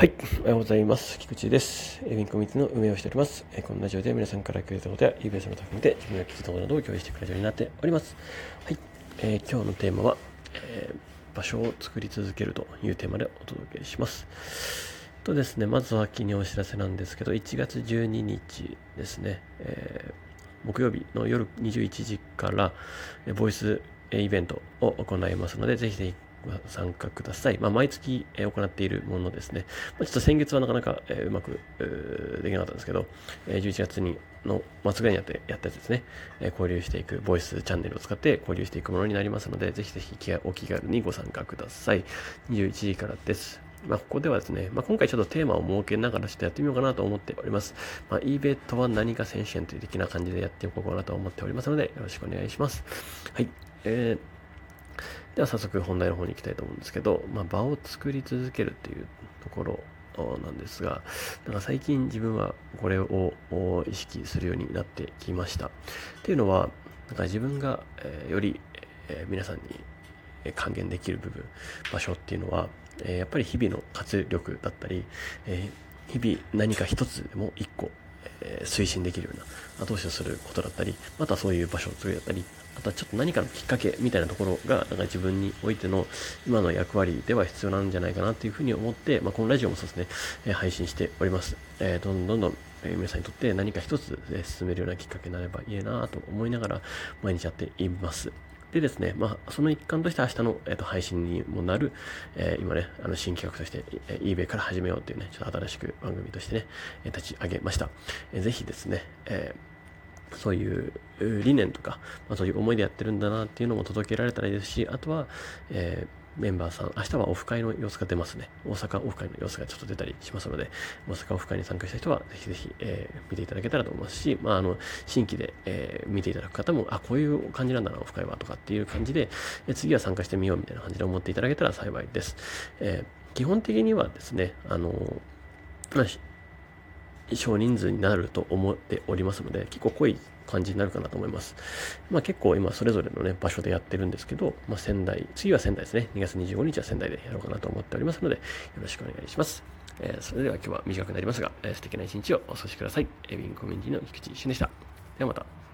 はい。おはようございます。菊池です。エビンコミュニティの運営をしております。えこのラジオで皆さんからくれたことや、eBay のタフで自分が聞いたことなどを共有してくれるようになっております。はい。えー、今日のテーマは、えー、場所を作り続けるというテーマでお届けします。とですね、まずは昨日お知らせなんですけど、1月12日ですね、えー、木曜日の夜21時から、えボイスイベントを行いますので、ぜひぜひご参加ください。まあ、毎月、え行っているものですね。まあ、ちょっと先月はなかなか、えうまく、できなかったんですけど、え11月にの末ぐらいにやってやったやつですね、え交流していく、ボイスチャンネルを使って交流していくものになりますので、ぜひぜひお気軽にご参加ください。21時からです。まあ、ここではですね、まあ、今回ちょっとテーマを設けながらちょっとやってみようかなと思っております。まあ、eBay とは何か選手権という的な感じでやっていこうかなと思っておりますので、よろしくお願いします。はい。えーでは早速本題の方に行きたいと思うんですけど、まあ、場を作り続けるっていうところなんですが、なんか最近自分はこれを意識するようになってきました。っていうのは、なんか自分が、え、より、え、皆さんに還元できる部分、場所っていうのは、え、やっぱり日々の活力だったり、え日々何か一つでも一個、え推進できるような後押しをすることだったり、またそういう場所を作るだったり、あとはちょっと何かのきっかけみたいなところが、なんか自分においての今の役割では必要なんじゃないかなというふうに思って、まあ、このラジオもそうですね、え配信しております。えー、どんどんどんえ皆さんにとって何か一つで進めるようなきっかけになればいいなと思いながら毎日やっています。でですね、まあ、その一環として明日の、えー、と配信にもなる、えー、今ね、あの新企画として、えー、eBay から始めようっていうね、ちょっと新しく番組としてね、えー、立ち上げました。えー、ぜひですね、えーそういう理念とか、まあ、そういう思いでやってるんだなっていうのも届けられたらいいですし、あとは、えー、メンバーさん、明日はオフ会の様子が出ますね。大阪オフ会の様子がちょっと出たりしますので、大阪オフ会に参加した人はぜひぜひ、えー、見ていただけたらと思いますし、まあ、あの、新規で、えー、見ていただく方も、あ、こういう感じなんだな、オフ会はとかっていう感じで、え次は参加してみようみたいな感じで思っていただけたら幸いです。え基本的にはですね、あの、まあ少人数になると思っておりますので、結構濃い感じになるかなと思います。まあ結構今それぞれのね、場所でやってるんですけど、まあ仙台、次は仙台ですね。2月25日は仙台でやろうかなと思っておりますので、よろしくお願いします。えー、それでは今日は短くなりますが、えー、素敵な一日をお過ごしください。エビンコミュニティの菊池俊でした。ではまた。